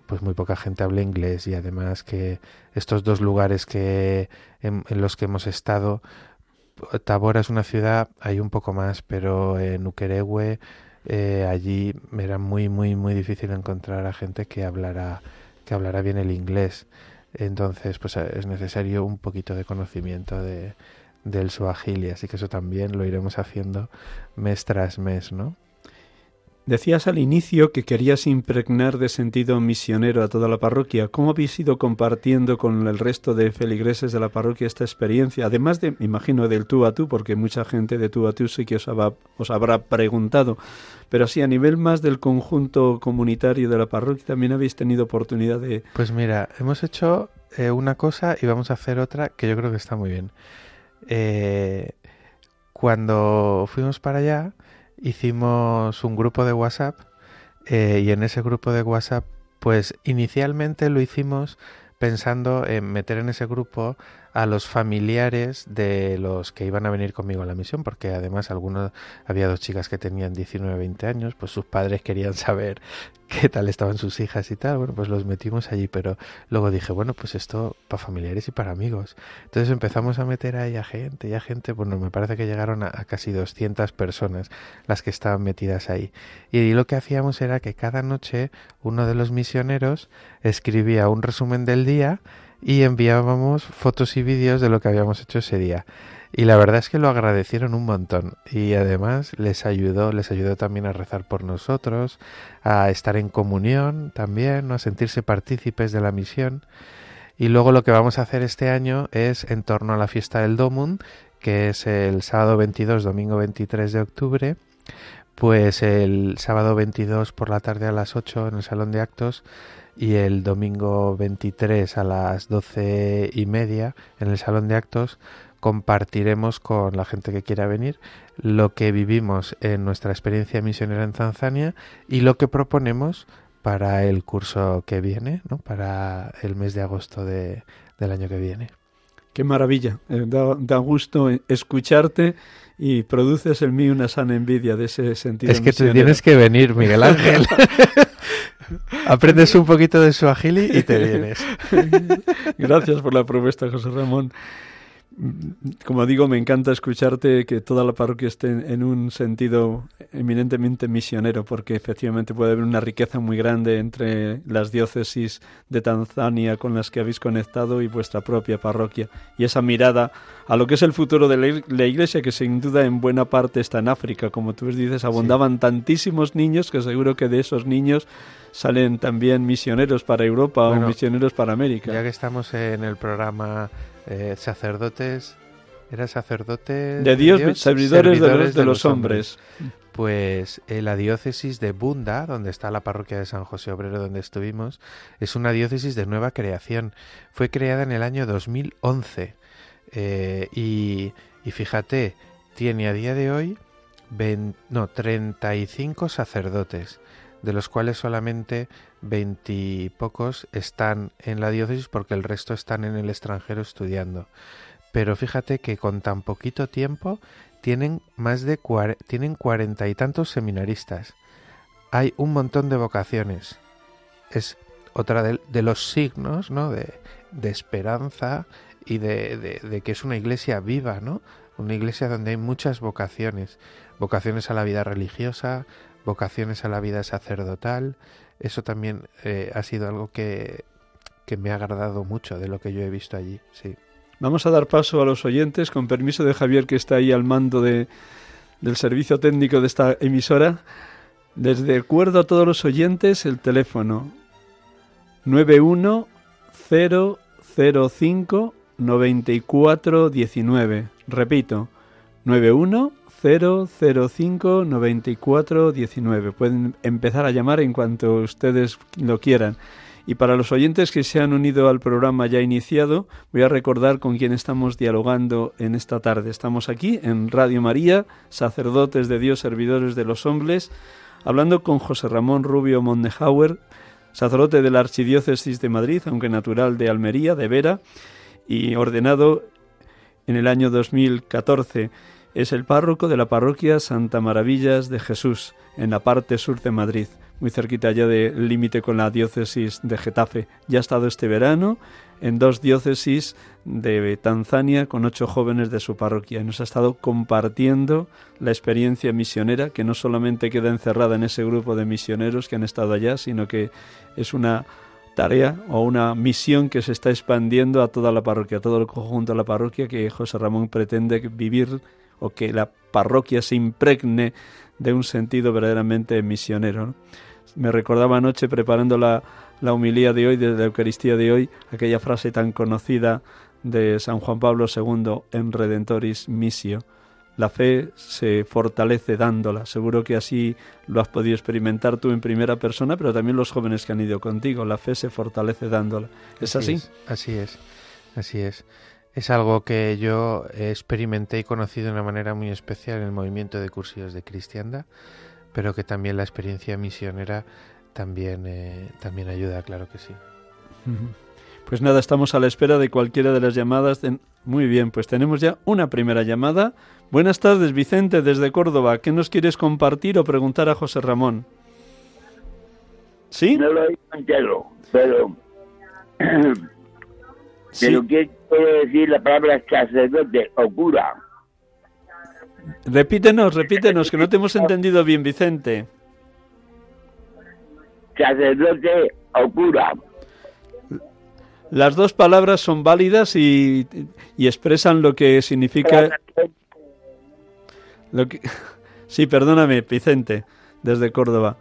pues muy poca gente habla inglés y además que estos dos lugares que en, los que hemos estado, Tabora es una ciudad, hay un poco más, pero en Ukerewe eh, allí era muy muy muy difícil encontrar a gente que hablara que hablara bien el inglés entonces, pues es necesario un poquito de conocimiento de, del suajili, así que eso también lo iremos haciendo mes tras mes, ¿no? Decías al inicio que querías impregnar de sentido misionero a toda la parroquia. ¿Cómo habéis ido compartiendo con el resto de feligreses de la parroquia esta experiencia? Además de, imagino, del tú a tú, porque mucha gente de tú a tú sí que os, os habrá preguntado. Pero sí, a nivel más del conjunto comunitario de la parroquia, también habéis tenido oportunidad de... Pues mira, hemos hecho eh, una cosa y vamos a hacer otra que yo creo que está muy bien. Eh, cuando fuimos para allá hicimos un grupo de WhatsApp eh, y en ese grupo de WhatsApp pues inicialmente lo hicimos pensando en meter en ese grupo a los familiares de los que iban a venir conmigo a la misión, porque además algunos había dos chicas que tenían 19, 20 años, pues sus padres querían saber qué tal estaban sus hijas y tal. Bueno, pues los metimos allí, pero luego dije, bueno, pues esto para familiares y para amigos. Entonces empezamos a meter ahí a gente y a gente, bueno, me parece que llegaron a, casi 200 personas las que estaban metidas ahí. Y lo que hacíamos era que cada noche uno de los misioneros escribía un resumen del día y enviábamos fotos y vídeos de lo que habíamos hecho ese día. Y la verdad es que lo agradecieron un montón y además les ayudó, les ayudó también a rezar por nosotros, a estar en comunión también, a sentirse partícipes de la misión. Y luego lo que vamos a hacer este año es en torno a la fiesta del Domund, que es el sábado 22, domingo 23 de octubre, pues el sábado 22 por la tarde a las 8 en el Salón de Actos y el domingo 23 a las doce y media en el salón de actos compartiremos con la gente que quiera venir lo que vivimos en nuestra experiencia misionera en Tanzania y lo que proponemos para el curso que viene, ¿no? para el mes de agosto de, del año que viene. Qué maravilla, eh, da, da, gusto escucharte y produces en mí una sana envidia de ese sentido. Es que tienes que venir, Miguel Ángel. Aprendes un poquito de su agili y te vienes. Gracias por la propuesta, José Ramón. Como digo, me encanta escucharte, que toda la parroquia esté en un sentido eminentemente misionero, porque efectivamente puede haber una riqueza muy grande entre las diócesis de Tanzania con las que habéis conectado y vuestra propia parroquia. Y esa mirada a lo que es el futuro de la Iglesia, que sin duda en buena parte está en África. Como tú dices, abundaban tantísimos niños que seguro que de esos niños salen también misioneros para Europa o misioneros para América. Ya que estamos en el programa eh, Sacerdotes, era sacerdote de Dios, servidores, de, los, hombres. Pues eh, la diócesis de Bunda, donde está la parroquia de San José Obrero, donde estuvimos, es una diócesis de nueva creación. Fue creada en el año 2011 eh, y, y, fíjate, tiene a día de hoy no, 35 sacerdotes, de los cuales solamente veintipocos están en la diócesis porque el resto están en el extranjero estudiando. Pero fíjate que con tan poquito tiempo tienen más de tienen cuarenta y tantos seminaristas. Hay un montón de vocaciones. Es otra de, los signos ¿no? de, esperanza y de, que es una iglesia viva, ¿no? Una iglesia donde hay muchas vocaciones. Vocaciones a la vida religiosa, vocaciones a la vida sacerdotal. Eso también eh, ha sido algo que, que me ha agradado mucho de lo que yo he visto allí, sí. Vamos a dar paso a los oyentes, con permiso de Javier, que está ahí al mando de, del servicio técnico de esta emisora. Desde acuerdo a todos los oyentes, el teléfono 910059419. Repito, 91 005 94 19. Pueden empezar a llamar en cuanto ustedes lo quieran. Y para los oyentes que se han unido al programa ya iniciado, voy a recordar con quién estamos dialogando en esta tarde. Estamos aquí en Radio María, sacerdotes de Dios, servidores de los hombres, hablando con José Ramón Rubio Mondehauer, sacerdote de la Archidiócesis de Madrid, aunque natural de Almería, de Vera, y ordenado en el año 2014. Es el párroco de la parroquia Santa Maravillas de Jesús, en la parte sur de Madrid muy cerquita ya del límite con la diócesis de Getafe. Ya ha estado este verano en dos diócesis de Tanzania con ocho jóvenes de su parroquia y nos ha estado compartiendo la experiencia misionera que no solamente queda encerrada en ese grupo de misioneros que han estado allá, sino que es una tarea o una misión que se está expandiendo a toda la parroquia, a todo el conjunto de la parroquia que José Ramón pretende vivir o que la parroquia se impregne de un sentido verdaderamente misionero. Me recordaba anoche preparando la, la humilía de hoy, de la Eucaristía de hoy, aquella frase tan conocida de San Juan Pablo II en Redentoris Missio. La fe se fortalece dándola. Seguro que así lo has podido experimentar tú en primera persona, pero también los jóvenes que han ido contigo. La fe se fortalece dándola. ¿Es así? así es, así es. Es algo que yo experimenté y conocí de una manera muy especial en el movimiento de cursillos de cristianda, pero que también la experiencia misionera también, eh, también ayuda, claro que sí. Pues nada, estamos a la espera de cualquiera de las llamadas. Muy bien, pues tenemos ya una primera llamada. Buenas tardes, Vicente, desde Córdoba. ¿Qué nos quieres compartir o preguntar a José Ramón? ¿Sí? No lo he entero, pero Pero ¿qué quiere decir la palabra sacerdote o cura? Repítenos, repítenos, que no te hemos entendido bien, Vicente. Sacerdote o cura. Las dos palabras son válidas y, y expresan lo que significa... Lo que, sí, perdóname, Vicente, desde Córdoba.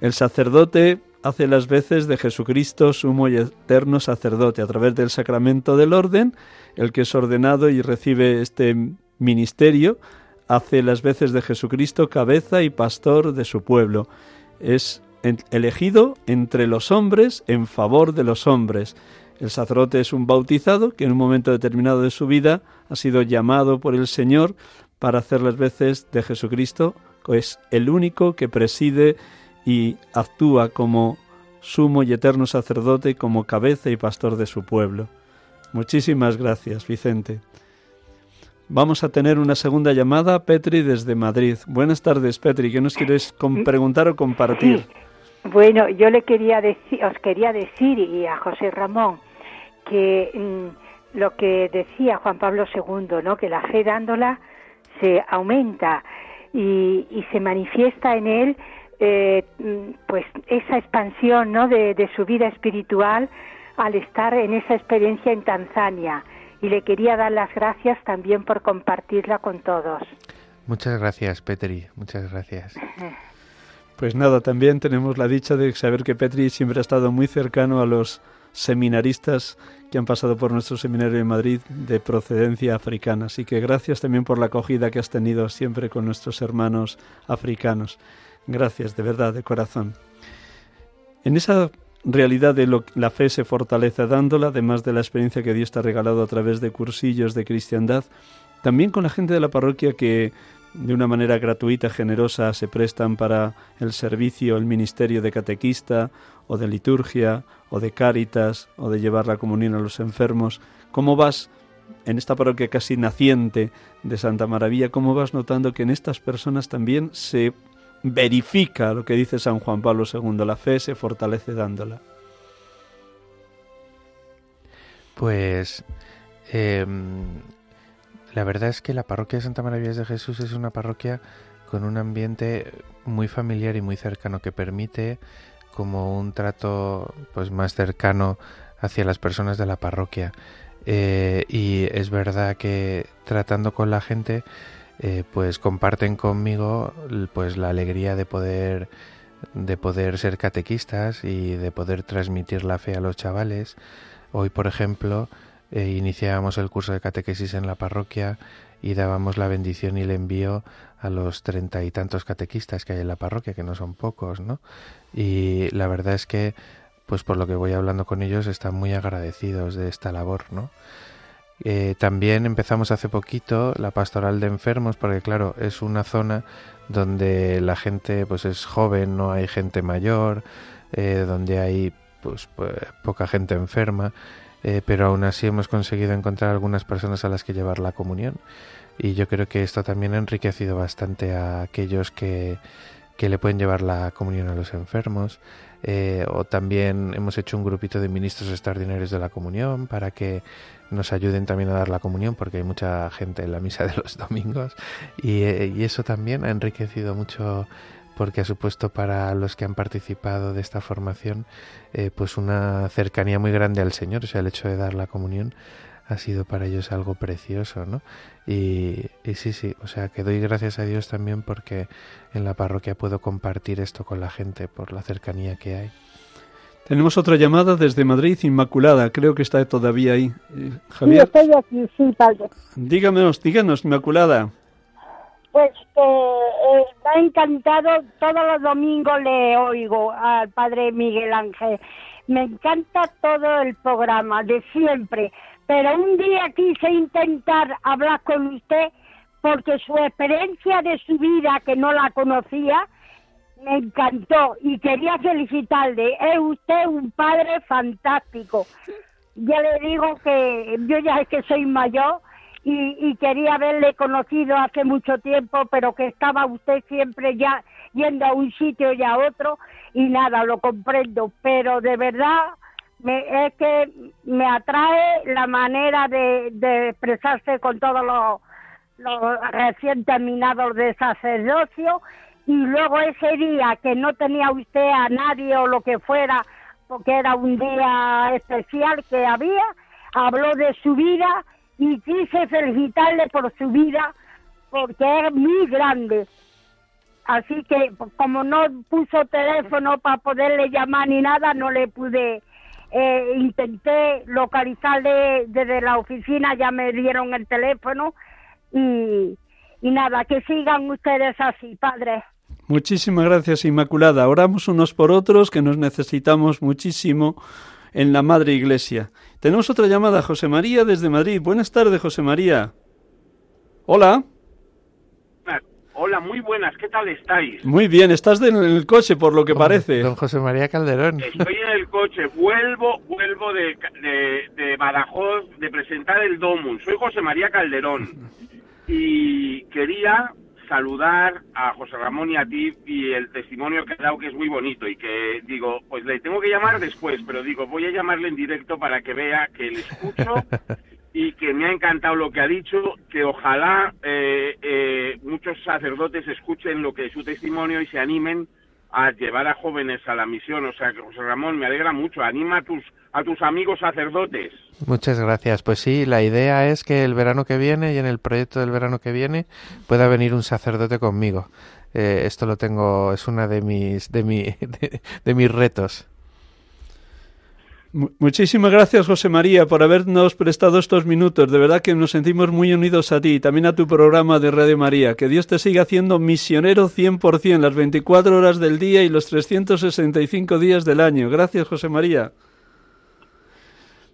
El sacerdote hace las veces de Jesucristo, sumo y eterno sacerdote, a través del sacramento del orden, el que es ordenado y recibe este ministerio, hace las veces de Jesucristo cabeza y pastor de su pueblo. Es elegido entre los hombres en favor de los hombres. El sacerdote es un bautizado que en un momento determinado de su vida ha sido llamado por el Señor para hacer las veces de Jesucristo, es el único que preside y actúa como sumo y eterno sacerdote, como cabeza y pastor de su pueblo. Muchísimas gracias, Vicente. Vamos a tener una segunda llamada, Petri, desde Madrid. Buenas tardes, Petri. ¿Qué nos quieres preguntar o compartir? Bueno, yo le quería decir, os quería decir y a José Ramón que mm, lo que decía Juan Pablo II, ¿no? Que la fe dándola se aumenta y, se manifiesta en él eh, pues esa expansión ¿no? de, de su vida espiritual al estar en esa experiencia en Tanzania y le quería dar las gracias también por compartirla con todos. Muchas gracias, Petri, muchas gracias. Pues nada, también tenemos la dicha de saber que Petri siempre ha estado muy cercano a los seminaristas que han pasado por nuestro seminario en Madrid de procedencia africana. Así que gracias también por la acogida que has tenido siempre con nuestros hermanos africanos. Gracias, de verdad, de corazón. En esa realidad de lo, la fe se fortalece dándola, además de la experiencia que Dios te ha regalado a través de cursillos de cristiandad, también con la gente de la parroquia que de una manera gratuita, generosa, se prestan para el servicio, el ministerio de catequista o de liturgia o de cáritas o de llevar la comunión a los enfermos. ¿Cómo vas en esta parroquia casi naciente de Santa Maravilla, cómo vas notando que en estas personas también se verifica lo que dice San Juan Pablo II, la fe se fortalece dándola? Pues em, la verdad es que la parroquia de Santa María de Jesús es una parroquia con un ambiente muy familiar y muy cercano que permite como un trato pues más cercano hacia las personas de la parroquia eh, y es verdad que tratando con la gente eh, pues comparten conmigo pues la alegría de poder de poder ser catequistas y de poder transmitir la fe a los chavales hoy por ejemplo eh, iniciábamos el curso de catequesis en la parroquia y dábamos la bendición y el envío a los treinta y tantos catequistas que hay en la parroquia, que no son pocos, ¿no? Y la verdad es que, pues por lo que voy hablando con ellos, están muy agradecidos de esta labor, ¿no? Eh, también empezamos hace poquito la pastoral de enfermos, porque claro, es una zona donde la gente pues es joven, no hay gente mayor, eh, donde hay pues, pues poca gente enferma eh, pero aún así hemos conseguido encontrar algunas personas a las que llevar la comunión. Y yo creo que esto también ha enriquecido bastante a aquellos que, que le pueden llevar la comunión a los enfermos. Eh, o también hemos hecho un grupito de ministros extraordinarios de la comunión para que nos ayuden también a dar la comunión porque hay mucha gente en la misa de los domingos. Y, eh, y eso también ha enriquecido mucho porque ha supuesto para los que han participado de esta formación eh, pues una cercanía muy grande al Señor, o sea, el hecho de dar la comunión ha sido para ellos algo precioso, ¿no? Y, y, sí, sí, o sea, que doy gracias a Dios también porque en la parroquia puedo compartir esto con la gente por la cercanía que hay. Tenemos otra llamada desde Madrid, Inmaculada, creo que está todavía ahí. Eh, Javier. Sí, estoy aquí, sí, padre. Díganos, díganos, Inmaculada. Pues que eh, me ha encantado, todos los domingos le oigo al padre Miguel Ángel. Me encanta todo el programa, de siempre. Pero un día quise intentar hablar con usted porque su experiencia de su vida, que no la conocía, me encantó y quería felicitarle. Es usted un padre fantástico. Ya le digo que yo ya es que soy mayor y, quería haberle conocido hace mucho tiempo, pero que estaba usted siempre ya yendo a un sitio y a otro y nada, lo comprendo, pero de verdad me, es que me atrae la manera de, expresarse con todos los, los recién terminados de sacerdocio y luego ese día que no tenía usted a nadie o lo que fuera, porque era un día especial que había, habló de su vida y quise felicitarle por su vida porque es muy grande. Así que como no puso teléfono para poderle llamar ni nada, no le pude. Eh, intenté localizarle desde la oficina, ya me dieron el teléfono y, y nada, que sigan ustedes así, padre. Muchísimas gracias, Inmaculada. Oramos unos por otros, que nos necesitamos muchísimo en la Madre Iglesia. Tenemos otra llamada, José María desde Madrid. Buenas tardes, José María. Hola. Hola, muy buenas, ¿qué tal estáis? Muy bien, estás en el coche por lo que parece. Don José María Calderón. Estoy en el coche, vuelvo, vuelvo de, de, de Badajoz de presentar el Domun. Soy José María Calderón y quería saludar a José Ramón y a ti y el testimonio que ha dado que es muy bonito y que digo, pues le tengo que llamar después, pero digo, voy a llamarle en directo para que vea que le escucho y que me ha encantado lo que ha dicho, que ojalá eh, eh, muchos sacerdotes escuchen lo que es su testimonio y se animen a llevar a jóvenes a la misión. O sea, José Ramón, me alegra mucho. Anima a tus, a tus amigos sacerdotes. Muchas gracias. Pues sí, la idea es que el verano que viene y en el proyecto del verano que viene pueda venir un sacerdote conmigo. Eh, esto lo tengo, es una de mis, de, mi, de mis retos. Muchísimas gracias, José María, por habernos prestado estos minutos. De verdad que nos sentimos muy unidos a ti y también a tu programa de Radio María. Que Dios te siga haciendo misionero 100% las 24 horas del día y los 365 días del año. Gracias, José María.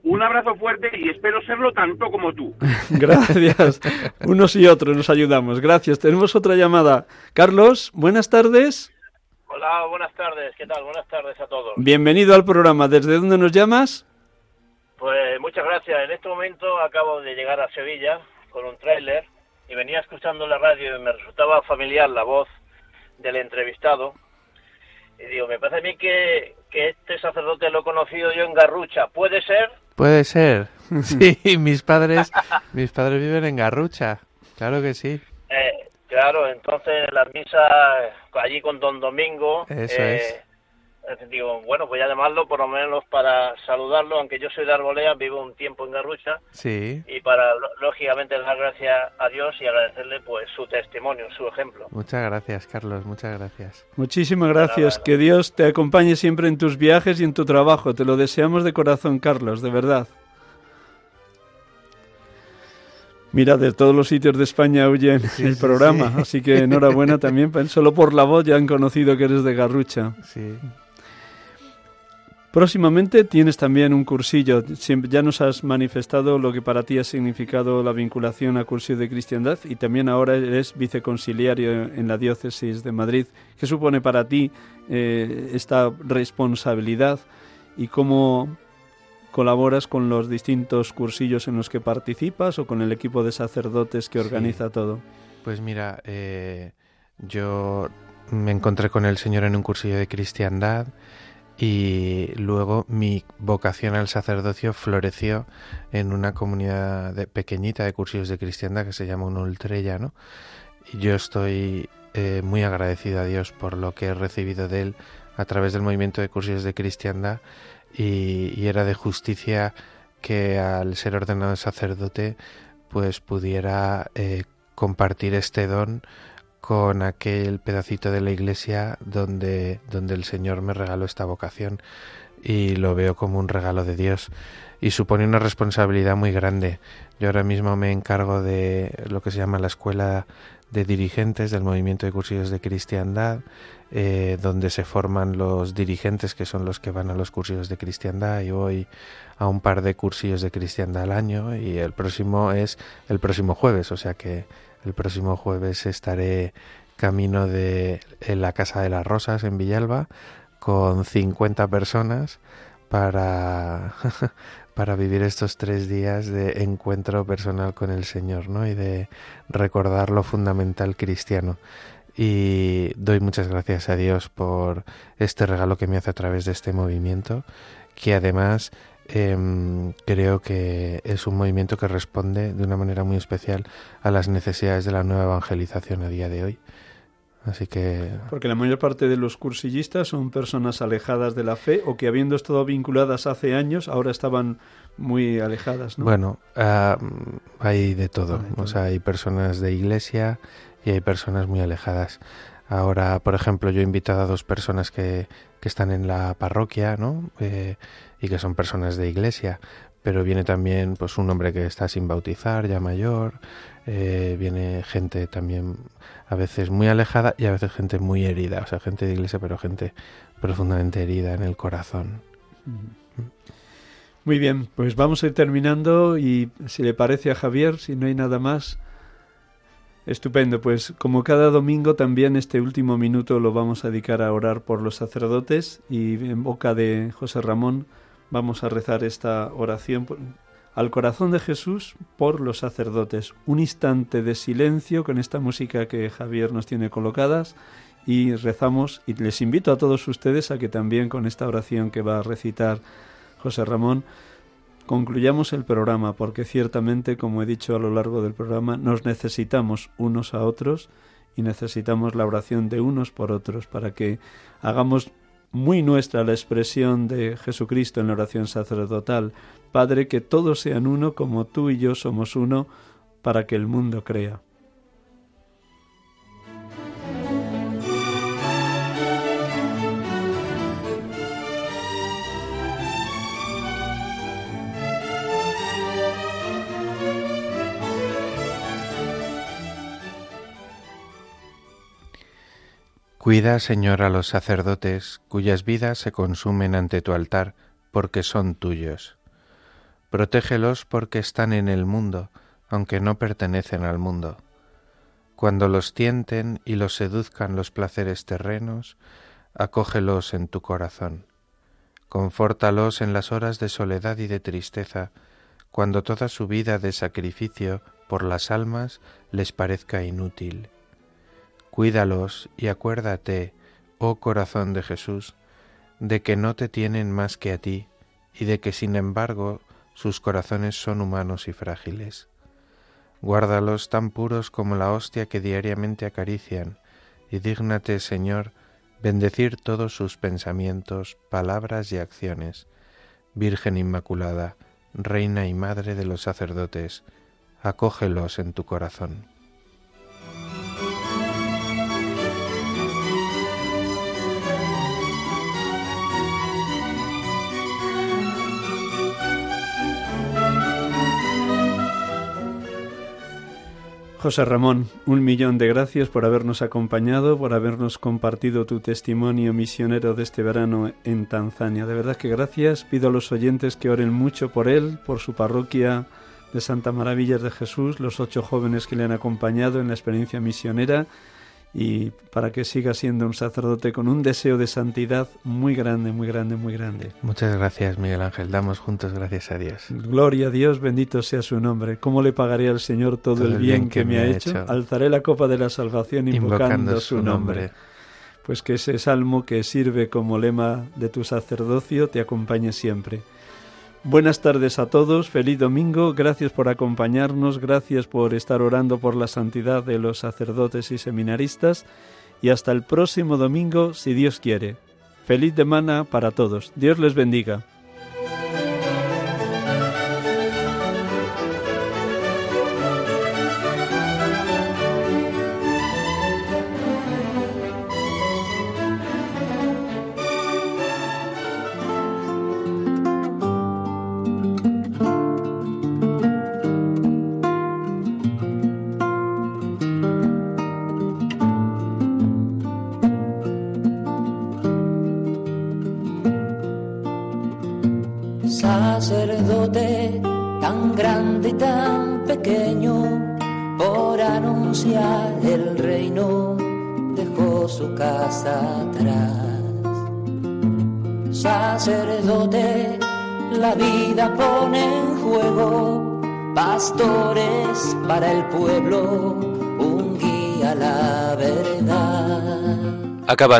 Un abrazo fuerte y espero serlo tanto como tú. Gracias. Unos y otros nos ayudamos. Gracias. Tenemos otra llamada. Carlos, buenas tardes. Hola, buenas tardes. ¿Qué tal? Buenas tardes a todos. Bienvenido al programa. ¿Desde dónde nos llamas? Pues muchas gracias. En este momento acabo de llegar a Sevilla con un tráiler y venía escuchando la radio y me resultaba familiar la voz del entrevistado. Y digo, me parece a mí que, que este sacerdote lo he conocido yo en Garrucha. ¿Puede ser? Puede ser. Sí, mis padres, mis padres viven en Garrucha. Claro que sí. Eh, Claro, entonces la misa allí con Don Domingo. Eso es. Eh, digo, bueno, voy a llamarlo por lo menos para saludarlo, aunque yo soy de Arbolea, vivo un tiempo en Garrucha. Sí. Y para, lógicamente, dar gracias a Dios y agradecerle pues su testimonio, su ejemplo. Muchas gracias, Carlos, muchas gracias. Muchísimas gracias. Que Dios te acompañe siempre en tus viajes y en tu trabajo. Te lo deseamos de corazón, Carlos, de verdad. Mira, de todos los sitios de España oyen el programa, así que enhorabuena también. Solo por la voz ya han conocido que eres de Garrucha. Sí. Próximamente tienes también un cursillo. ya nos has manifestado lo que para ti ha significado la vinculación a cursillo de cristiandad y también ahora eres viceconciliario en la diócesis de Madrid. ¿Qué supone para ti eh, esta responsabilidad y cómo colaboras con los distintos cursillos en los que participas o con el equipo de sacerdotes que organiza todo? Pues mira, eh, yo me encontré con el Señor en un cursillo de cristiandad y luego mi vocación al sacerdocio floreció en una comunidad pequeñita de cursillos de cristiandad que se llama un Ultrella, ¿no? Y yo estoy eh, muy agradecido a Dios por lo que he recibido de Él a través del movimiento de cursillos de cristiandad y, era de justicia que al ser ordenado sacerdote pues pudiera eh, compartir este don con aquel pedacito de la iglesia donde, donde el Señor me regaló esta vocación y lo veo como un regalo de Dios y supone una responsabilidad muy grande. Yo ahora mismo me encargo de lo que se llama la escuela de dirigentes del movimiento de cursillos de cristiandad eh, donde se forman los dirigentes que son los que van a los cursillos de cristiandad y voy a un par de cursillos de cristiandad al año y el próximo es el próximo jueves, o sea que el próximo jueves estaré camino de la Casa de las Rosas en Villalba con 50 personas para, para vivir estos tres días de encuentro personal con el Señor ¿no? y de recordar lo fundamental cristiano y doy muchas gracias a Dios por este regalo que me hace a través de este movimiento, que además em, creo que es un movimiento que responde de una manera muy especial a las necesidades de la nueva evangelización a día de hoy. Así que... Porque la mayor parte de los cursillistas son personas alejadas de la fe o que habiendo estado vinculadas hace años, ahora estaban muy alejadas, ¿no? Bueno, ah, hay de todo. O sea, hay personas de iglesia, y hay personas muy alejadas. Ahora, por ejemplo, yo he invitado a dos personas que, que están en la parroquia, ¿no? Eh, y que son personas de iglesia, pero viene también pues un hombre que está sin bautizar, ya mayor, eh, viene gente también a veces muy alejada y a veces gente muy herida, o sea, gente de iglesia, pero gente profundamente herida en el corazón. Muy bien, pues vamos a ir terminando y si le parece a Javier, si no hay nada más, Estupendo, pues como cada domingo también este último minuto lo vamos a dedicar a orar por los sacerdotes y en boca de José Ramón vamos a rezar esta oración al corazón de Jesús por los sacerdotes. Un instante de silencio con esta música que Javier nos tiene colocadas y rezamos y les invito a todos ustedes a que también con esta oración que va a recitar José Ramón concluyamos el programa, porque ciertamente, como he dicho a lo largo del programa, nos necesitamos unos a otros y necesitamos la oración de unos por otros para que hagamos muy nuestra la expresión de Jesucristo en la oración sacerdotal. Padre, que todos sean uno como tú y yo somos uno, para que el mundo crea. Cuida, Señor, a los sacerdotes cuyas vidas se consumen ante tu altar, porque son tuyos. Protégelos porque están en el mundo, aunque no pertenecen al mundo. Cuando los tienten y los seduzcan los placeres terrenos, acógelos en tu corazón. Confórtalos en las horas de soledad y de tristeza, cuando toda su vida de sacrificio por las almas les parezca inútil Cuídalos y acuérdate, oh corazón de Jesús, de que no te tienen más que a ti, y de que sin embargo sus corazones son humanos y frágiles. Guárdalos tan puros como la hostia que diariamente acarician, y dígnate, Señor, bendecir todos sus pensamientos, palabras y acciones. Virgen Inmaculada, Reina y Madre de los sacerdotes, acógelos en tu corazón. José Ramón, un millón de gracias por habernos acompañado, por habernos compartido tu testimonio misionero de este verano en Tanzania. De verdad que gracias. Pido a los oyentes que oren mucho por él, por su parroquia de Santa Maravillas de Jesús, los ocho jóvenes que le han acompañado en la experiencia misionera y para que siga siendo un sacerdote con un deseo de santidad muy grande, muy grande, muy grande. Muchas gracias, Miguel Ángel. Damos juntos gracias a Dios. Gloria a Dios, bendito sea su nombre. ¿Cómo le pagaré al Señor todo, el bien, que, me ha hecho? Alzaré la copa de la salvación invocando, su nombre. Pues que ese salmo que sirve como lema de tu sacerdocio te acompañe siempre. Buenas tardes a todos, feliz domingo, gracias por acompañarnos, gracias por estar orando por la santidad de los sacerdotes y seminaristas y hasta el próximo domingo si Dios quiere. Feliz semana para todos, Dios les bendiga.